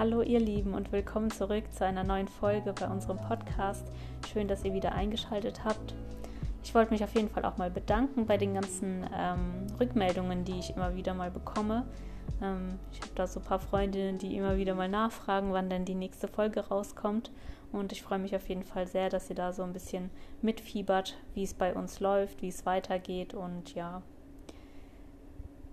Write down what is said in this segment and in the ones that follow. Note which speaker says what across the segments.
Speaker 1: Hallo ihr Lieben und willkommen zurück zu einer neuen Folge bei unserem Podcast. Schön, dass ihr wieder eingeschaltet habt. Ich wollte mich auf jeden Fall auch mal bedanken bei den ganzen ähm, Rückmeldungen, die ich immer wieder mal bekomme. Ähm, ich habe da so ein paar Freundinnen, die immer wieder mal nachfragen, wann denn die nächste Folge rauskommt. Und ich freue mich auf jeden Fall sehr, dass ihr da so ein bisschen mitfiebert, wie es bei uns läuft, wie es weitergeht. Und ja,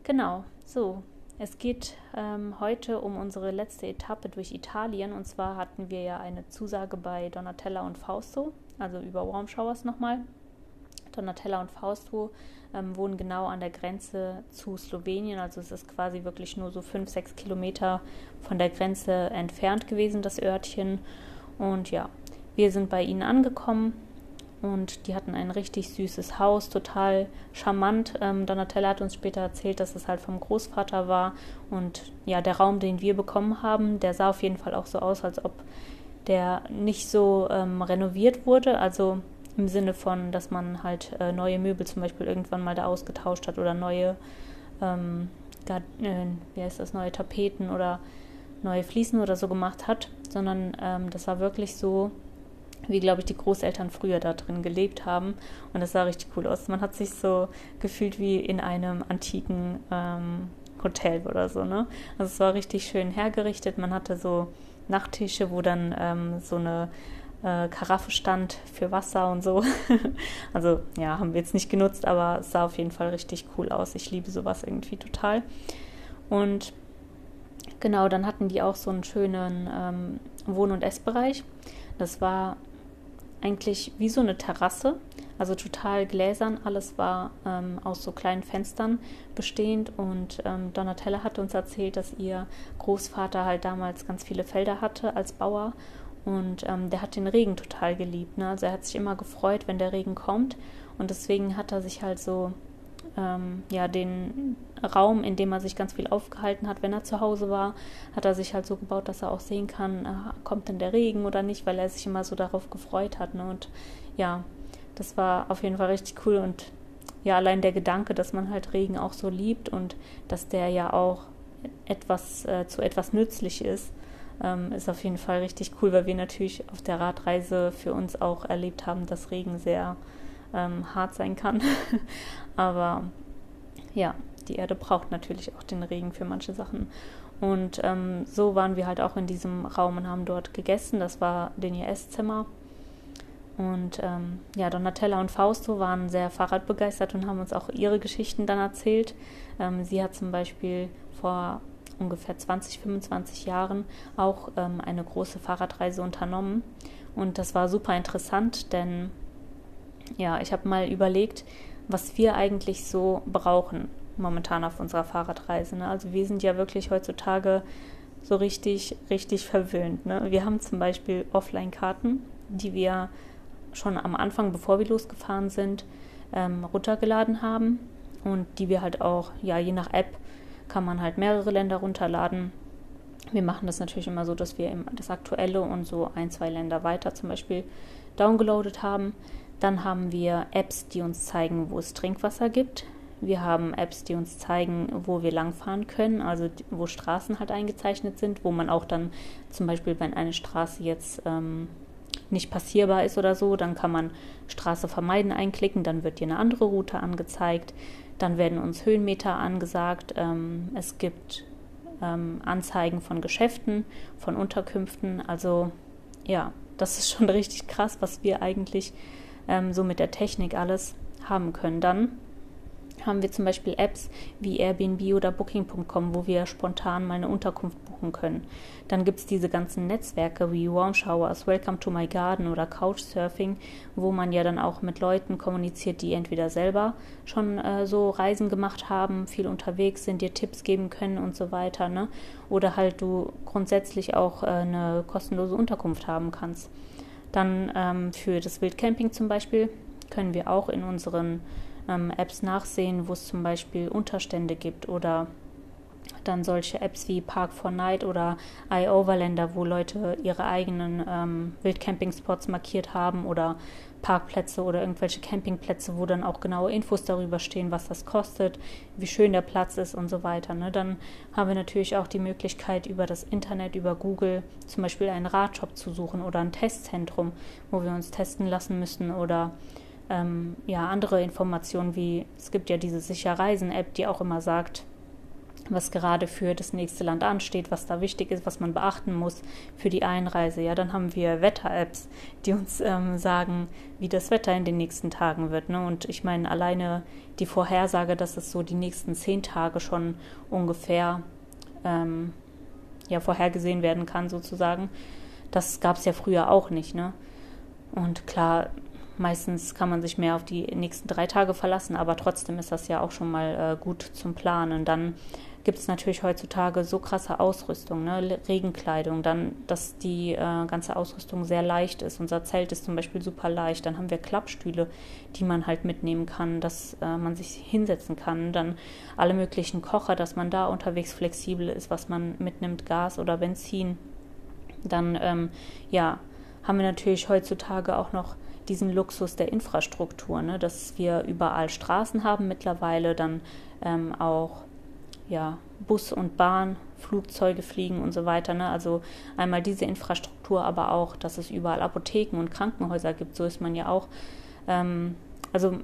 Speaker 1: genau, so. Es geht ähm, heute um unsere letzte Etappe durch Italien. Und zwar hatten wir ja eine Zusage bei Donatella und Fausto, also über Warm Showers nochmal. Donatella und Fausto ähm, wohnen genau an der Grenze zu Slowenien. Also es ist quasi wirklich nur so fünf, sechs Kilometer von der Grenze entfernt gewesen, das Örtchen. Und ja, wir sind bei ihnen angekommen und die hatten ein richtig süßes Haus, total charmant. Ähm, Donatella hat uns später erzählt, dass es halt vom Großvater war. Und ja, der Raum, den wir bekommen haben, der sah auf jeden Fall auch so aus, als ob der nicht so ähm, renoviert wurde. Also im Sinne von, dass man halt äh, neue Möbel zum Beispiel irgendwann mal da ausgetauscht hat oder neue, ähm, äh, wie heißt das, neue Tapeten oder neue Fliesen oder so gemacht hat, sondern ähm, das war wirklich so, wie glaube ich die Großeltern früher da drin gelebt haben und das sah richtig cool aus. Man hat sich so gefühlt wie in einem antiken ähm, Hotel oder so, ne? Also es war richtig schön hergerichtet. Man hatte so Nachttische, wo dann ähm, so eine äh, Karaffe stand für Wasser und so. also ja, haben wir jetzt nicht genutzt, aber es sah auf jeden Fall richtig cool aus. Ich liebe sowas irgendwie total. Und genau, dann hatten die auch so einen schönen ähm, Wohn- und Essbereich. Das war eigentlich wie so eine Terrasse, also total gläsern. Alles war ähm, aus so kleinen Fenstern bestehend und ähm, Donatella hat uns erzählt, dass ihr Großvater halt damals ganz viele Felder hatte als Bauer und ähm, der hat den Regen total geliebt. Ne? Also er hat sich immer gefreut, wenn der Regen kommt. Und deswegen hat er sich halt so ähm, ja, den Raum, in dem er sich ganz viel aufgehalten hat, wenn er zu Hause war, hat er sich halt so gebaut, dass er auch sehen kann, äh, kommt denn der Regen oder nicht, weil er sich immer so darauf gefreut hat. Ne? Und ja, das war auf jeden Fall richtig cool. Und ja, allein der Gedanke, dass man halt Regen auch so liebt und dass der ja auch etwas äh, zu etwas nützlich ist, ähm, ist auf jeden Fall richtig cool, weil wir natürlich auf der Radreise für uns auch erlebt haben, dass Regen sehr ähm, hart sein kann. Aber ja, die Erde braucht natürlich auch den Regen für manche Sachen. Und ähm, so waren wir halt auch in diesem Raum und haben dort gegessen. Das war den Esszimmer. Und ähm, ja, Donatella und Fausto waren sehr Fahrradbegeistert und haben uns auch ihre Geschichten dann erzählt. Ähm, sie hat zum Beispiel vor ungefähr 20, 25 Jahren auch ähm, eine große Fahrradreise unternommen. Und das war super interessant, denn ja, ich habe mal überlegt, was wir eigentlich so brauchen momentan auf unserer Fahrradreise. Ne? Also wir sind ja wirklich heutzutage so richtig, richtig verwöhnt. Ne? Wir haben zum Beispiel Offline-Karten, die wir schon am Anfang, bevor wir losgefahren sind, ähm, runtergeladen haben und die wir halt auch, ja, je nach App kann man halt mehrere Länder runterladen. Wir machen das natürlich immer so, dass wir das aktuelle und so ein, zwei Länder weiter zum Beispiel downgeloadet haben. Dann haben wir Apps, die uns zeigen, wo es Trinkwasser gibt. Wir haben Apps, die uns zeigen, wo wir langfahren können, also wo Straßen halt eingezeichnet sind, wo man auch dann zum Beispiel, wenn eine Straße jetzt ähm, nicht passierbar ist oder so, dann kann man Straße vermeiden einklicken, dann wird dir eine andere Route angezeigt. Dann werden uns Höhenmeter angesagt. Ähm, es gibt ähm, Anzeigen von Geschäften, von Unterkünften. Also ja, das ist schon richtig krass, was wir eigentlich ähm, so mit der Technik alles haben können. Dann haben wir zum Beispiel Apps wie Airbnb oder Booking.com, wo wir spontan mal eine Unterkunft buchen können. Dann gibt es diese ganzen Netzwerke wie Warm Showers, Welcome to My Garden oder Couchsurfing, wo man ja dann auch mit Leuten kommuniziert, die entweder selber schon äh, so Reisen gemacht haben, viel unterwegs sind, dir Tipps geben können und so weiter. Ne? Oder halt du grundsätzlich auch äh, eine kostenlose Unterkunft haben kannst. Dann ähm, für das Wildcamping zum Beispiel können wir auch in unseren ähm, Apps nachsehen, wo es zum Beispiel Unterstände gibt oder dann solche Apps wie Park for Night oder iOverlander, wo Leute ihre eigenen ähm, Wildcamping-Spots markiert haben oder Parkplätze oder irgendwelche Campingplätze, wo dann auch genaue Infos darüber stehen, was das kostet, wie schön der Platz ist und so weiter. Ne? Dann haben wir natürlich auch die Möglichkeit, über das Internet, über Google zum Beispiel einen Radshop zu suchen oder ein Testzentrum, wo wir uns testen lassen müssen oder ähm, ja, andere Informationen wie es gibt ja diese Sicher Reisen-App, die auch immer sagt, was gerade für das nächste Land ansteht, was da wichtig ist, was man beachten muss für die Einreise. Ja, dann haben wir Wetter-Apps, die uns ähm, sagen, wie das Wetter in den nächsten Tagen wird. Ne? Und ich meine, alleine die Vorhersage, dass es so die nächsten zehn Tage schon ungefähr ähm, ja, vorhergesehen werden kann, sozusagen, das gab es ja früher auch nicht. Ne? Und klar, meistens kann man sich mehr auf die nächsten drei Tage verlassen, aber trotzdem ist das ja auch schon mal äh, gut zum Planen. Dann gibt es natürlich heutzutage so krasse Ausrüstung, ne? Regenkleidung, dann, dass die äh, ganze Ausrüstung sehr leicht ist. Unser Zelt ist zum Beispiel super leicht. Dann haben wir Klappstühle, die man halt mitnehmen kann, dass äh, man sich hinsetzen kann. Dann alle möglichen Kocher, dass man da unterwegs flexibel ist, was man mitnimmt, Gas oder Benzin. Dann, ähm, ja, haben wir natürlich heutzutage auch noch diesen Luxus der Infrastruktur, ne? dass wir überall Straßen haben mittlerweile, dann ähm, auch ja, Bus und Bahn, Flugzeuge fliegen und so weiter. Ne? Also einmal diese Infrastruktur, aber auch, dass es überall Apotheken und Krankenhäuser gibt. So ist man ja auch. Ähm, also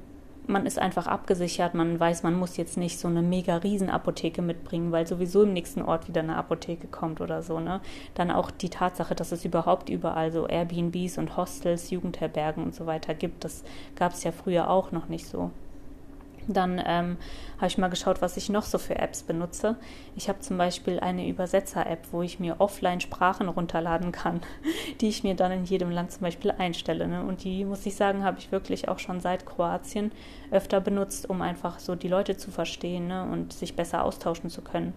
Speaker 1: man ist einfach abgesichert. Man weiß, man muss jetzt nicht so eine mega Riesenapotheke mitbringen, weil sowieso im nächsten Ort wieder eine Apotheke kommt oder so. Ne? Dann auch die Tatsache, dass es überhaupt überall so Airbnbs und Hostels, Jugendherbergen und so weiter gibt. Das gab es ja früher auch noch nicht so. Dann ähm, habe ich mal geschaut, was ich noch so für Apps benutze. Ich habe zum Beispiel eine Übersetzer-App, wo ich mir offline Sprachen runterladen kann, die ich mir dann in jedem Land zum Beispiel einstelle. Ne? Und die, muss ich sagen, habe ich wirklich auch schon seit Kroatien öfter benutzt, um einfach so die Leute zu verstehen ne? und sich besser austauschen zu können.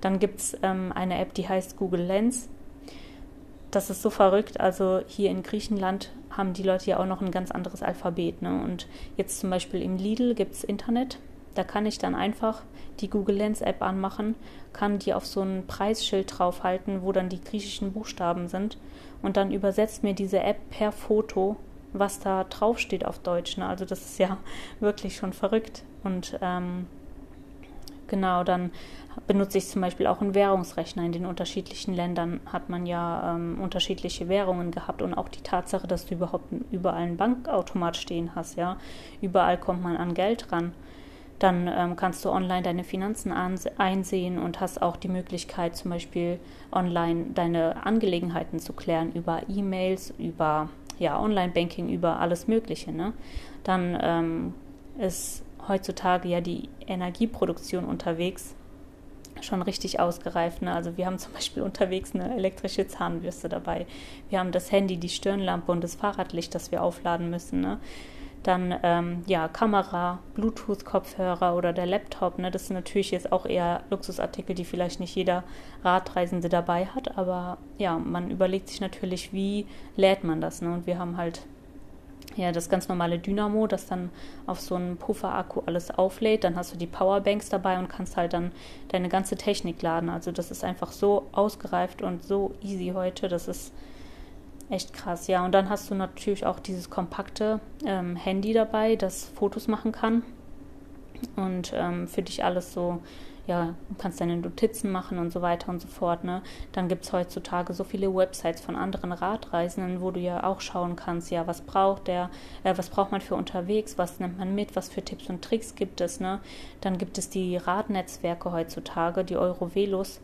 Speaker 1: Dann gibt es ähm, eine App, die heißt Google Lens. Das ist so verrückt. Also hier in Griechenland haben die Leute ja auch noch ein ganz anderes Alphabet. Ne? Und jetzt zum Beispiel im Lidl gibt es Internet. Da kann ich dann einfach die Google Lens App anmachen, kann die auf so ein Preisschild draufhalten, wo dann die griechischen Buchstaben sind. Und dann übersetzt mir diese App per Foto, was da draufsteht auf Deutsch. Ne? Also das ist ja wirklich schon verrückt. Und ähm, genau, dann benutze ich zum Beispiel auch einen Währungsrechner. In den unterschiedlichen Ländern hat man ja ähm, unterschiedliche Währungen gehabt und auch die Tatsache, dass du überhaupt überall einen Bankautomat stehen hast, ja. Überall kommt man an Geld ran. Dann ähm, kannst du online deine Finanzen einsehen und hast auch die Möglichkeit, zum Beispiel online deine Angelegenheiten zu klären über E-Mails, über ja, Online-Banking, über alles Mögliche. Ne? Dann ähm, ist heutzutage ja die Energieproduktion unterwegs schon richtig ausgereift. Ne? Also wir haben zum Beispiel unterwegs eine elektrische Zahnbürste dabei. Wir haben das Handy, die Stirnlampe und das Fahrradlicht, das wir aufladen müssen. Ne? Dann ähm, ja Kamera, Bluetooth-Kopfhörer oder der Laptop. Ne? Das sind natürlich jetzt auch eher Luxusartikel, die vielleicht nicht jeder Radreisende dabei hat. Aber ja, man überlegt sich natürlich, wie lädt man das. Ne? Und wir haben halt ja, das ganz normale Dynamo, das dann auf so einen Puffer-Akku alles auflädt. Dann hast du die Powerbanks dabei und kannst halt dann deine ganze Technik laden. Also das ist einfach so ausgereift und so easy heute. Das ist echt krass. Ja, und dann hast du natürlich auch dieses kompakte ähm, Handy dabei, das Fotos machen kann und ähm, für dich alles so ja, du kannst deine Notizen machen und so weiter und so fort. Ne? Dann gibt es heutzutage so viele Websites von anderen Radreisenden, wo du ja auch schauen kannst, ja, was braucht der, äh, was braucht man für unterwegs, was nimmt man mit, was für Tipps und Tricks gibt es. Ne? Dann gibt es die Radnetzwerke heutzutage, die Eurovelos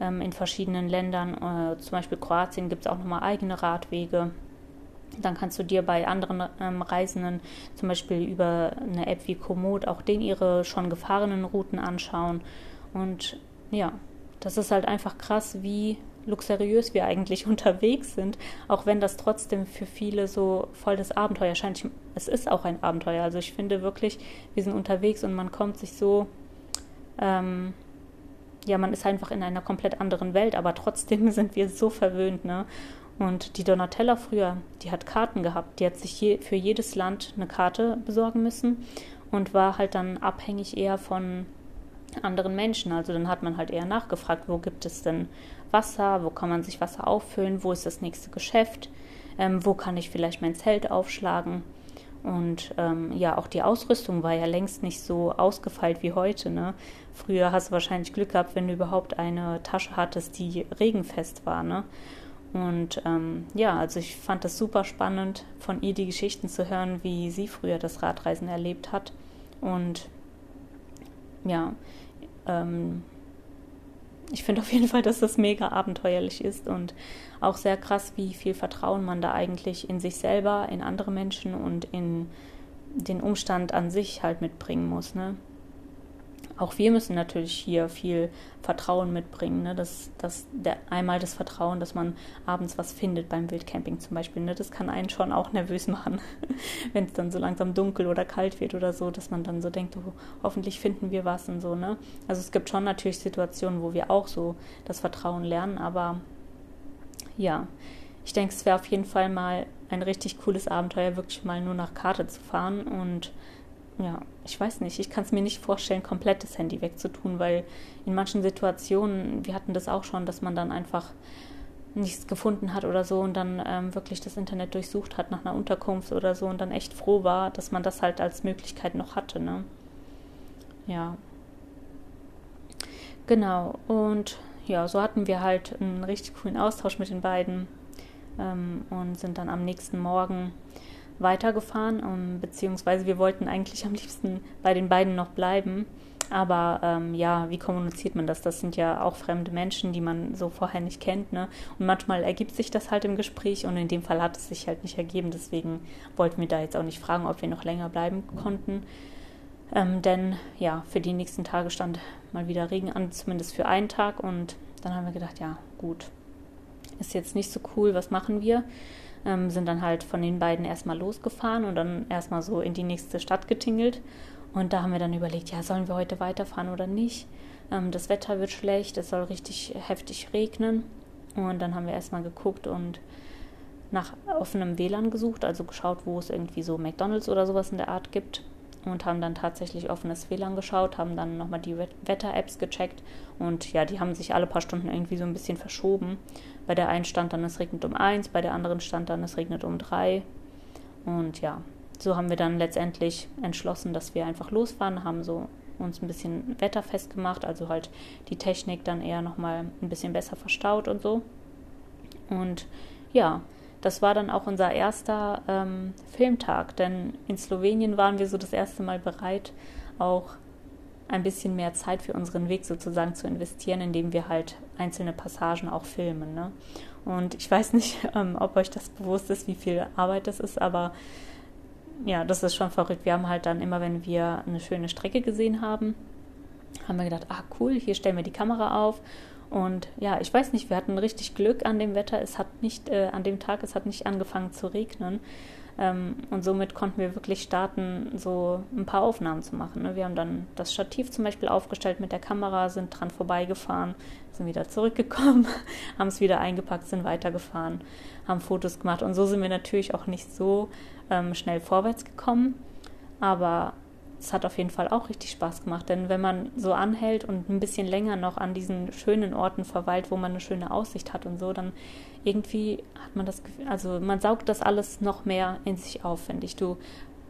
Speaker 1: ähm, in verschiedenen Ländern, äh, zum Beispiel Kroatien gibt es auch nochmal eigene Radwege. Dann kannst du dir bei anderen ähm, Reisenden zum Beispiel über eine App wie Komoot auch den ihre schon gefahrenen Routen anschauen. Und ja, das ist halt einfach krass, wie luxuriös wir eigentlich unterwegs sind, auch wenn das trotzdem für viele so voll das Abenteuer scheint. Es ist auch ein Abenteuer. Also ich finde wirklich, wir sind unterwegs und man kommt sich so, ähm, ja, man ist einfach in einer komplett anderen Welt, aber trotzdem sind wir so verwöhnt, ne? Und die Donatella früher, die hat Karten gehabt. Die hat sich je, für jedes Land eine Karte besorgen müssen und war halt dann abhängig eher von anderen Menschen. Also dann hat man halt eher nachgefragt, wo gibt es denn Wasser, wo kann man sich Wasser auffüllen, wo ist das nächste Geschäft, ähm, wo kann ich vielleicht mein Zelt aufschlagen. Und ähm, ja, auch die Ausrüstung war ja längst nicht so ausgefeilt wie heute. Ne? Früher hast du wahrscheinlich Glück gehabt, wenn du überhaupt eine Tasche hattest, die regenfest war. Ne? Und ähm, ja, also ich fand das super spannend, von ihr die Geschichten zu hören, wie sie früher das Radreisen erlebt hat. Und ja, ähm, ich finde auf jeden Fall, dass das mega abenteuerlich ist und auch sehr krass, wie viel Vertrauen man da eigentlich in sich selber, in andere Menschen und in den Umstand an sich halt mitbringen muss. Ne? Auch wir müssen natürlich hier viel Vertrauen mitbringen. Ne? Das, das, der, einmal das Vertrauen, dass man abends was findet beim Wildcamping zum Beispiel. Ne? Das kann einen schon auch nervös machen, wenn es dann so langsam dunkel oder kalt wird oder so, dass man dann so denkt, oh, hoffentlich finden wir was und so. Ne? Also es gibt schon natürlich Situationen, wo wir auch so das Vertrauen lernen, aber ja, ich denke, es wäre auf jeden Fall mal ein richtig cooles Abenteuer, wirklich mal nur nach Karte zu fahren und ja, ich weiß nicht, ich kann es mir nicht vorstellen, komplett das Handy wegzutun, weil in manchen Situationen, wir hatten das auch schon, dass man dann einfach nichts gefunden hat oder so und dann ähm, wirklich das Internet durchsucht hat nach einer Unterkunft oder so und dann echt froh war, dass man das halt als Möglichkeit noch hatte, ne? Ja. Genau, und ja, so hatten wir halt einen richtig coolen Austausch mit den beiden ähm, und sind dann am nächsten Morgen weitergefahren, ähm, beziehungsweise wir wollten eigentlich am liebsten bei den beiden noch bleiben. Aber ähm, ja, wie kommuniziert man das? Das sind ja auch fremde Menschen, die man so vorher nicht kennt. Ne? Und manchmal ergibt sich das halt im Gespräch und in dem Fall hat es sich halt nicht ergeben. Deswegen wollten wir da jetzt auch nicht fragen, ob wir noch länger bleiben konnten. Ähm, denn ja, für die nächsten Tage stand mal wieder Regen an, zumindest für einen Tag. Und dann haben wir gedacht, ja, gut, ist jetzt nicht so cool, was machen wir? Ähm, sind dann halt von den beiden erstmal losgefahren und dann erstmal so in die nächste Stadt getingelt. Und da haben wir dann überlegt, ja, sollen wir heute weiterfahren oder nicht? Ähm, das Wetter wird schlecht, es soll richtig heftig regnen. Und dann haben wir erstmal geguckt und nach offenem WLAN gesucht, also geschaut, wo es irgendwie so McDonalds oder sowas in der Art gibt und haben dann tatsächlich offenes WLAN geschaut, haben dann nochmal die Wetter-Apps gecheckt und ja, die haben sich alle paar Stunden irgendwie so ein bisschen verschoben. Bei der einen stand dann, es regnet um eins, bei der anderen stand dann, es regnet um drei. Und ja, so haben wir dann letztendlich entschlossen, dass wir einfach losfahren, haben so uns ein bisschen wetterfest gemacht, also halt die Technik dann eher nochmal ein bisschen besser verstaut und so. Und ja, das war dann auch unser erster ähm, Filmtag, denn in Slowenien waren wir so das erste Mal bereit, auch ein bisschen mehr Zeit für unseren Weg sozusagen zu investieren, indem wir halt einzelne Passagen auch filmen. Ne? Und ich weiß nicht, ähm, ob euch das bewusst ist, wie viel Arbeit das ist, aber ja, das ist schon verrückt. Wir haben halt dann immer, wenn wir eine schöne Strecke gesehen haben, haben wir gedacht, ah cool, hier stellen wir die Kamera auf und ja, ich weiß nicht, wir hatten richtig Glück an dem Wetter. Es hat nicht, äh, an dem Tag, es hat nicht angefangen zu regnen. Ähm, und somit konnten wir wirklich starten, so ein paar Aufnahmen zu machen. Ne? Wir haben dann das Stativ zum Beispiel aufgestellt mit der Kamera, sind dran vorbeigefahren, sind wieder zurückgekommen, haben es wieder eingepackt, sind weitergefahren, haben Fotos gemacht. Und so sind wir natürlich auch nicht so ähm, schnell vorwärts gekommen. Aber es hat auf jeden Fall auch richtig Spaß gemacht, denn wenn man so anhält und ein bisschen länger noch an diesen schönen Orten verweilt, wo man eine schöne Aussicht hat und so, dann irgendwie hat man das Gefühl, also man saugt das alles noch mehr in sich auf, finde ich. Du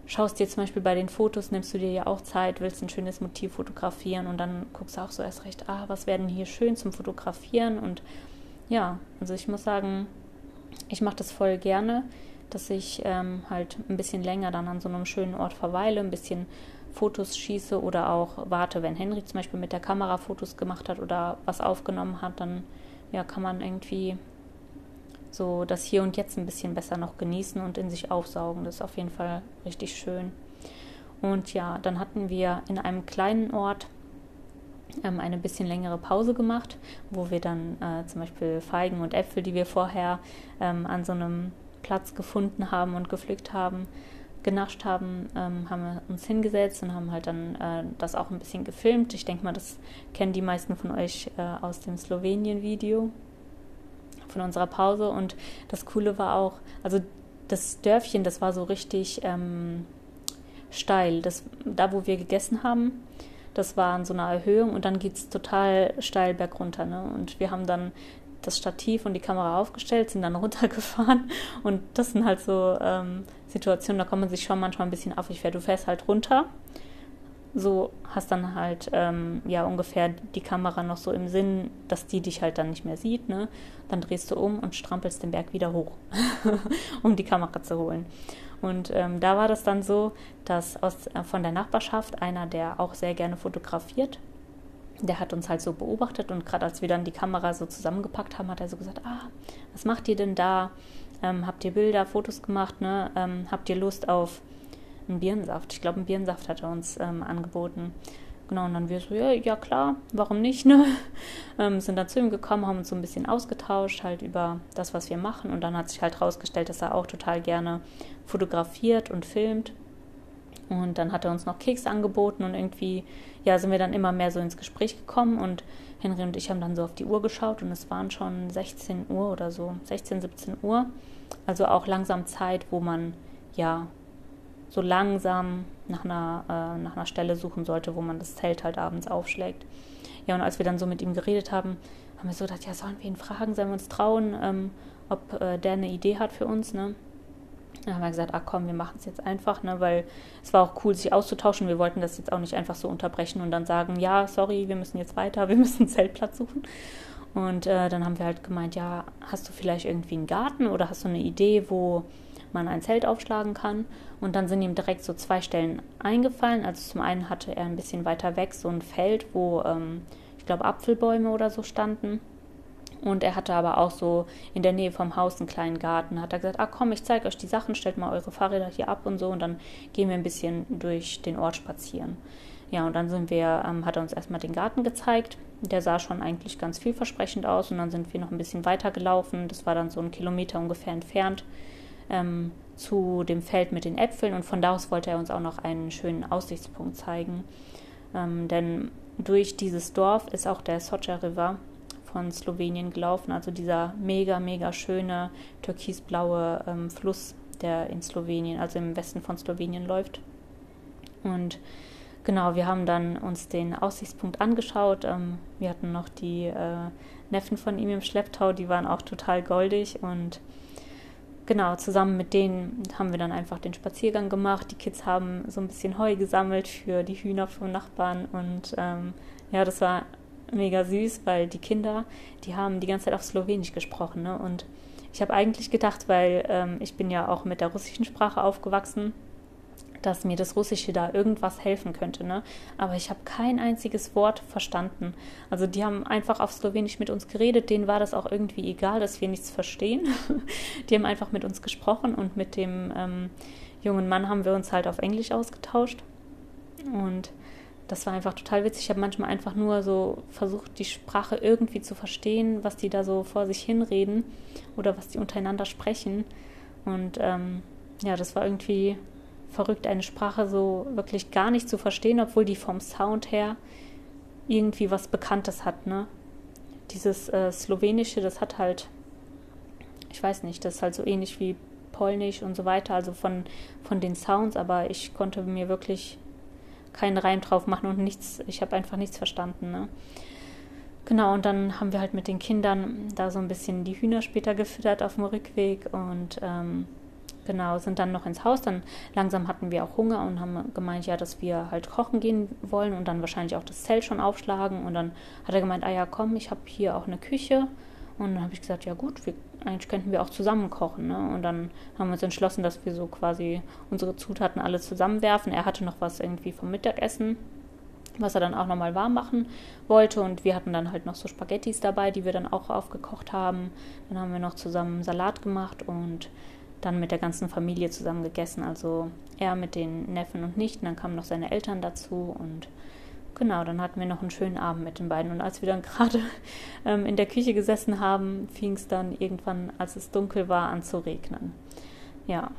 Speaker 1: schaust dir zum Beispiel bei den Fotos, nimmst du dir ja auch Zeit, willst ein schönes Motiv fotografieren und dann guckst du auch so erst recht, ah, was werden hier schön zum Fotografieren und ja, also ich muss sagen, ich mache das voll gerne, dass ich ähm, halt ein bisschen länger dann an so einem schönen Ort verweile, ein bisschen Fotos schieße oder auch warte, wenn Henry zum Beispiel mit der Kamera Fotos gemacht hat oder was aufgenommen hat, dann ja, kann man irgendwie so das Hier und Jetzt ein bisschen besser noch genießen und in sich aufsaugen. Das ist auf jeden Fall richtig schön. Und ja, dann hatten wir in einem kleinen Ort ähm, eine bisschen längere Pause gemacht, wo wir dann äh, zum Beispiel Feigen und Äpfel, die wir vorher ähm, an so einem Platz gefunden haben und gepflückt haben, genascht haben, ähm, haben wir uns hingesetzt und haben halt dann äh, das auch ein bisschen gefilmt. Ich denke mal, das kennen die meisten von euch äh, aus dem Slowenien-Video von unserer Pause. Und das Coole war auch, also das Dörfchen, das war so richtig ähm, steil. Das, da, wo wir gegessen haben, Das war an so einer Erhöhung und dann geht es total steil bergunter. Ne? Und wir haben dann das Stativ und die Kamera aufgestellt, sind dann runtergefahren. Und das sind halt so ähm, Situationen, da kann man sich schon manchmal ein bisschen auf. Ich Du fährst halt runter, so hast dann halt ähm, ja ungefähr die Kamera noch so im Sinn, dass die dich halt dann nicht mehr sieht. Ne? Dann drehst du um und strampelst den Berg wieder hoch, um die Kamera zu holen. Und ähm, da war das dann so, dass aus, äh, von der Nachbarschaft einer, der auch sehr gerne fotografiert, der hat uns halt so beobachtet und gerade als wir dann die Kamera so zusammengepackt haben, hat er so gesagt, ah, was macht ihr denn da? Ähm, habt ihr Bilder, Fotos gemacht, ne? Ähm, habt ihr Lust auf einen Birnensaft? Ich glaube, einen Birnensaft hat er uns ähm, angeboten. Genau, und dann wir so, ja, ja klar, warum nicht, ne? Ähm, sind dann zu ihm gekommen, haben uns so ein bisschen ausgetauscht, halt über das, was wir machen. Und dann hat sich halt rausgestellt, dass er auch total gerne fotografiert und filmt. Und dann hat er uns noch Keks angeboten und irgendwie, ja, sind wir dann immer mehr so ins Gespräch gekommen und Henry und ich haben dann so auf die Uhr geschaut und es waren schon 16 Uhr oder so, 16, 17 Uhr. Also auch langsam Zeit, wo man ja so langsam nach einer, äh, nach einer Stelle suchen sollte, wo man das Zelt halt abends aufschlägt. Ja, und als wir dann so mit ihm geredet haben, haben wir so gedacht, ja, sollen wir ihn fragen, sollen wir uns trauen, ähm, ob äh, der eine Idee hat für uns, ne? Dann haben wir gesagt, ach komm, wir machen es jetzt einfach, ne, weil es war auch cool, sich auszutauschen. Wir wollten das jetzt auch nicht einfach so unterbrechen und dann sagen, ja, sorry, wir müssen jetzt weiter, wir müssen einen Zeltplatz suchen. Und äh, dann haben wir halt gemeint, ja, hast du vielleicht irgendwie einen Garten oder hast du eine Idee, wo man ein Zelt aufschlagen kann. Und dann sind ihm direkt so zwei Stellen eingefallen. Also zum einen hatte er ein bisschen weiter weg so ein Feld, wo ähm, ich glaube Apfelbäume oder so standen. Und er hatte aber auch so in der Nähe vom Haus einen kleinen Garten. Hat er gesagt, ah komm, ich zeige euch die Sachen, stellt mal eure Fahrräder hier ab und so. Und dann gehen wir ein bisschen durch den Ort spazieren. Ja, und dann sind wir, ähm, hat er uns erstmal den Garten gezeigt. Der sah schon eigentlich ganz vielversprechend aus. Und dann sind wir noch ein bisschen weiter gelaufen. Das war dann so ein Kilometer ungefähr entfernt ähm, zu dem Feld mit den Äpfeln und von da aus wollte er uns auch noch einen schönen Aussichtspunkt zeigen. Ähm, denn durch dieses Dorf ist auch der Socha River von Slowenien gelaufen, also dieser mega, mega schöne türkisblaue ähm, Fluss, der in Slowenien, also im Westen von Slowenien läuft. Und genau, wir haben dann uns den Aussichtspunkt angeschaut. Ähm, wir hatten noch die äh, Neffen von ihm im Schlepptau, die waren auch total goldig und genau, zusammen mit denen haben wir dann einfach den Spaziergang gemacht. Die Kids haben so ein bisschen Heu gesammelt für die Hühner vom Nachbarn und ähm, ja, das war mega süß, weil die Kinder, die haben die ganze Zeit auf Slowenisch gesprochen ne? und ich habe eigentlich gedacht, weil ähm, ich bin ja auch mit der russischen Sprache aufgewachsen, dass mir das Russische da irgendwas helfen könnte. Ne? Aber ich habe kein einziges Wort verstanden. Also die haben einfach auf Slowenisch mit uns geredet. Denen war das auch irgendwie egal, dass wir nichts verstehen. die haben einfach mit uns gesprochen und mit dem ähm, jungen Mann haben wir uns halt auf Englisch ausgetauscht. Und das war einfach total witzig. Ich habe manchmal einfach nur so versucht, die Sprache irgendwie zu verstehen, was die da so vor sich hinreden oder was die untereinander sprechen. Und ähm, ja, das war irgendwie verrückt, eine Sprache so wirklich gar nicht zu verstehen, obwohl die vom Sound her irgendwie was Bekanntes hat, ne? Dieses äh, Slowenische, das hat halt, ich weiß nicht, das ist halt so ähnlich wie Polnisch und so weiter, also von, von den Sounds, aber ich konnte mir wirklich keinen Reim drauf machen und nichts, ich habe einfach nichts verstanden, ne? Genau, und dann haben wir halt mit den Kindern da so ein bisschen die Hühner später gefüttert auf dem Rückweg und ähm, Genau, sind dann noch ins Haus. Dann langsam hatten wir auch Hunger und haben gemeint, ja, dass wir halt kochen gehen wollen und dann wahrscheinlich auch das Zelt schon aufschlagen. Und dann hat er gemeint, ah ja, komm, ich habe hier auch eine Küche. Und dann habe ich gesagt, ja gut, wir, eigentlich könnten wir auch zusammen kochen. Ne? Und dann haben wir uns entschlossen, dass wir so quasi unsere Zutaten alle zusammenwerfen. Er hatte noch was irgendwie vom Mittagessen, was er dann auch nochmal warm machen wollte. Und wir hatten dann halt noch so Spaghettis dabei, die wir dann auch aufgekocht haben. Dann haben wir noch zusammen Salat gemacht und dann mit der ganzen Familie zusammen gegessen. Also er mit den Neffen und Nichten, dann kamen noch seine Eltern dazu und genau, dann hatten wir noch einen schönen Abend mit den beiden. Und als wir dann gerade ähm, in der Küche gesessen haben, fing es dann irgendwann, als es dunkel war, an zu regnen. Ja,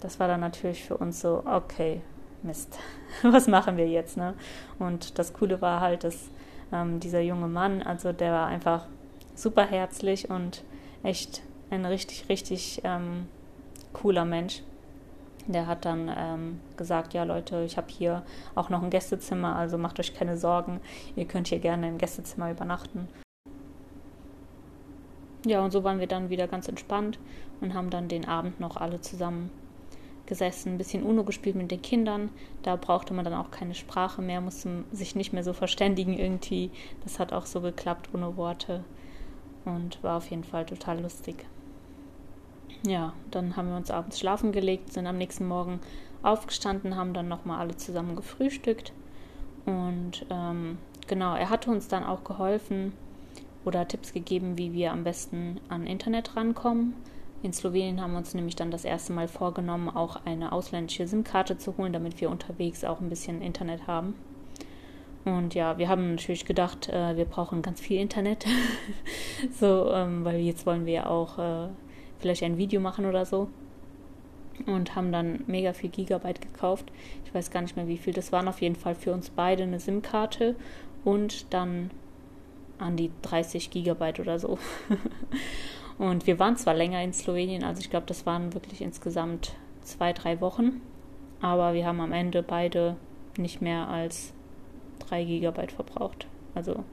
Speaker 1: das war dann natürlich für uns so, okay, Mist, was machen wir jetzt? Ne? Und das Coole war halt, dass ähm, dieser junge Mann, also der war einfach super herzlich und echt ein richtig, richtig ähm, cooler Mensch. Der hat dann ähm, gesagt, ja Leute, ich habe hier auch noch ein Gästezimmer, also macht euch keine Sorgen, ihr könnt hier gerne im Gästezimmer übernachten. Ja, und so waren wir dann wieder ganz entspannt und haben dann den Abend noch alle zusammen gesessen, ein bisschen UNO gespielt mit den Kindern. Da brauchte man dann auch keine Sprache mehr, musste sich nicht mehr so verständigen irgendwie. Das hat auch so geklappt ohne Worte und war auf jeden Fall total lustig. Ja, dann haben wir uns abends schlafen gelegt, sind am nächsten Morgen aufgestanden, haben dann nochmal alle zusammen gefrühstückt. Und ähm, genau, er hatte uns dann auch geholfen oder Tipps gegeben, wie wir am besten an Internet rankommen. In Slowenien haben wir uns nämlich dann das erste Mal vorgenommen, auch eine ausländische SIM-Karte zu holen, damit wir unterwegs auch ein bisschen Internet haben. Und ja, wir haben natürlich gedacht, äh, wir brauchen ganz viel Internet. so, ähm, weil jetzt wollen wir ja auch äh, vielleicht ein Video machen oder so. Und haben dann mega viel Gigabyte gekauft. Ich weiß gar nicht mehr, wie viel. Das waren auf jeden Fall für uns beide eine SIM-Karte und dann an die 30 Gigabyte oder so. und wir waren zwar länger in Slowenien, also ich glaube, das waren wirklich insgesamt zwei, drei Wochen. Aber wir haben am Ende beide nicht mehr als 3 GB verbraucht. Also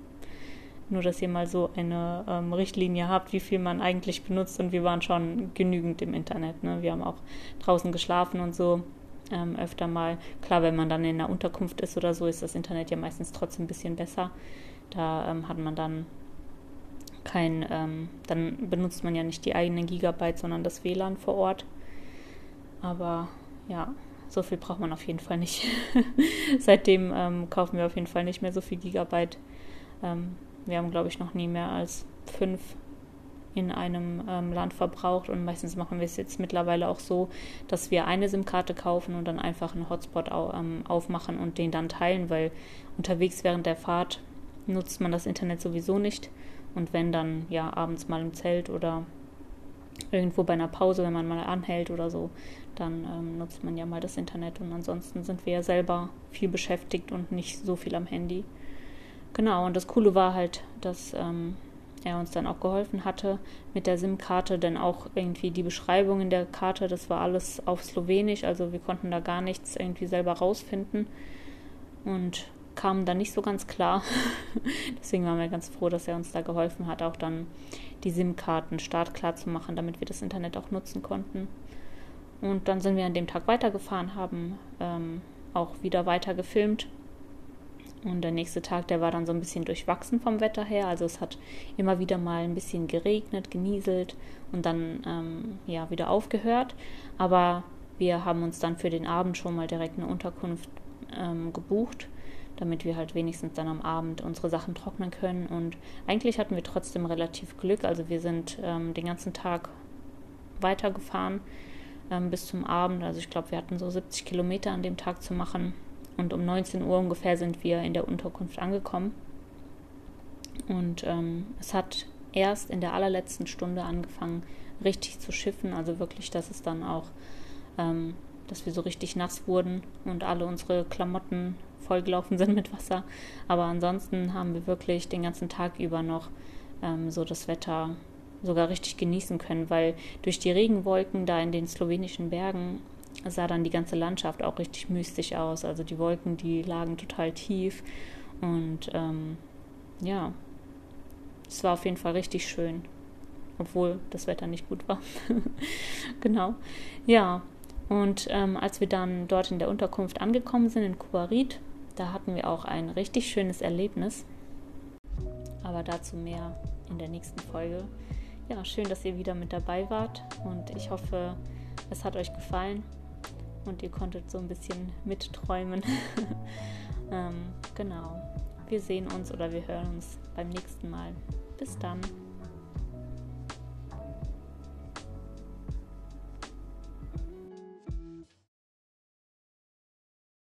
Speaker 1: nur, dass ihr mal so eine ähm, Richtlinie habt, wie viel man eigentlich benutzt. Und wir waren schon genügend im Internet. Ne? Wir haben auch draußen geschlafen und so ähm, öfter mal. Klar, wenn man dann in der Unterkunft ist oder so, ist das Internet ja meistens trotzdem ein bisschen besser. Da ähm, hat man dann kein, ähm, dann benutzt man ja nicht die eigenen Gigabyte, sondern das WLAN vor Ort. Aber ja, so viel braucht man auf jeden Fall nicht. Seitdem ähm, kaufen wir auf jeden Fall nicht mehr so viel Gigabyte. Ähm, wir haben, glaube ich, noch nie mehr als fünf in einem ähm, Land verbraucht. Und meistens machen wir es jetzt mittlerweile auch so, dass wir eine SIM-Karte kaufen und dann einfach einen Hotspot au ähm, aufmachen und den dann teilen, weil unterwegs während der Fahrt nutzt man das Internet sowieso nicht. Und wenn dann ja abends mal im Zelt oder irgendwo bei einer Pause, wenn man mal anhält oder so, dann ähm, nutzt man ja mal das Internet. Und ansonsten sind wir ja selber viel beschäftigt und nicht so viel am Handy. Genau, und das Coole war halt, dass ähm, er uns dann auch geholfen hatte mit der SIM-Karte, denn auch irgendwie die Beschreibung in der Karte, das war alles auf Slowenisch, also wir konnten da gar nichts irgendwie selber rausfinden und kamen dann nicht so ganz klar. Deswegen waren wir ganz froh, dass er uns da geholfen hat, auch dann die SIM-Karten startklar zu machen, damit wir das Internet auch nutzen konnten. Und dann sind wir an dem Tag weitergefahren, haben ähm, auch wieder weiter gefilmt. Und der nächste Tag, der war dann so ein bisschen durchwachsen vom Wetter her. Also es hat immer wieder mal ein bisschen geregnet, genieselt und dann ähm, ja wieder aufgehört. Aber wir haben uns dann für den Abend schon mal direkt eine Unterkunft ähm, gebucht, damit wir halt wenigstens dann am Abend unsere Sachen trocknen können. Und eigentlich hatten wir trotzdem relativ Glück. Also wir sind ähm, den ganzen Tag weitergefahren ähm, bis zum Abend. Also ich glaube, wir hatten so 70 Kilometer an dem Tag zu machen. Und um 19 Uhr ungefähr sind wir in der Unterkunft angekommen. Und ähm, es hat erst in der allerletzten Stunde angefangen, richtig zu schiffen. Also wirklich, dass es dann auch, ähm, dass wir so richtig nass wurden und alle unsere Klamotten vollgelaufen sind mit Wasser. Aber ansonsten haben wir wirklich den ganzen Tag über noch ähm, so das Wetter sogar richtig genießen können, weil durch die Regenwolken da in den slowenischen Bergen sah dann die ganze Landschaft auch richtig mystisch aus. Also die Wolken, die lagen total tief und ähm, ja, es war auf jeden Fall richtig schön, obwohl das Wetter nicht gut war. genau, ja. Und ähm, als wir dann dort in der Unterkunft angekommen sind in Kubarit, da hatten wir auch ein richtig schönes Erlebnis. Aber dazu mehr in der nächsten Folge ja, schön, dass ihr wieder mit dabei wart und ich hoffe, es hat euch gefallen und ihr konntet so ein bisschen mitträumen. ähm, genau. Wir sehen uns oder wir hören uns beim nächsten Mal. Bis dann.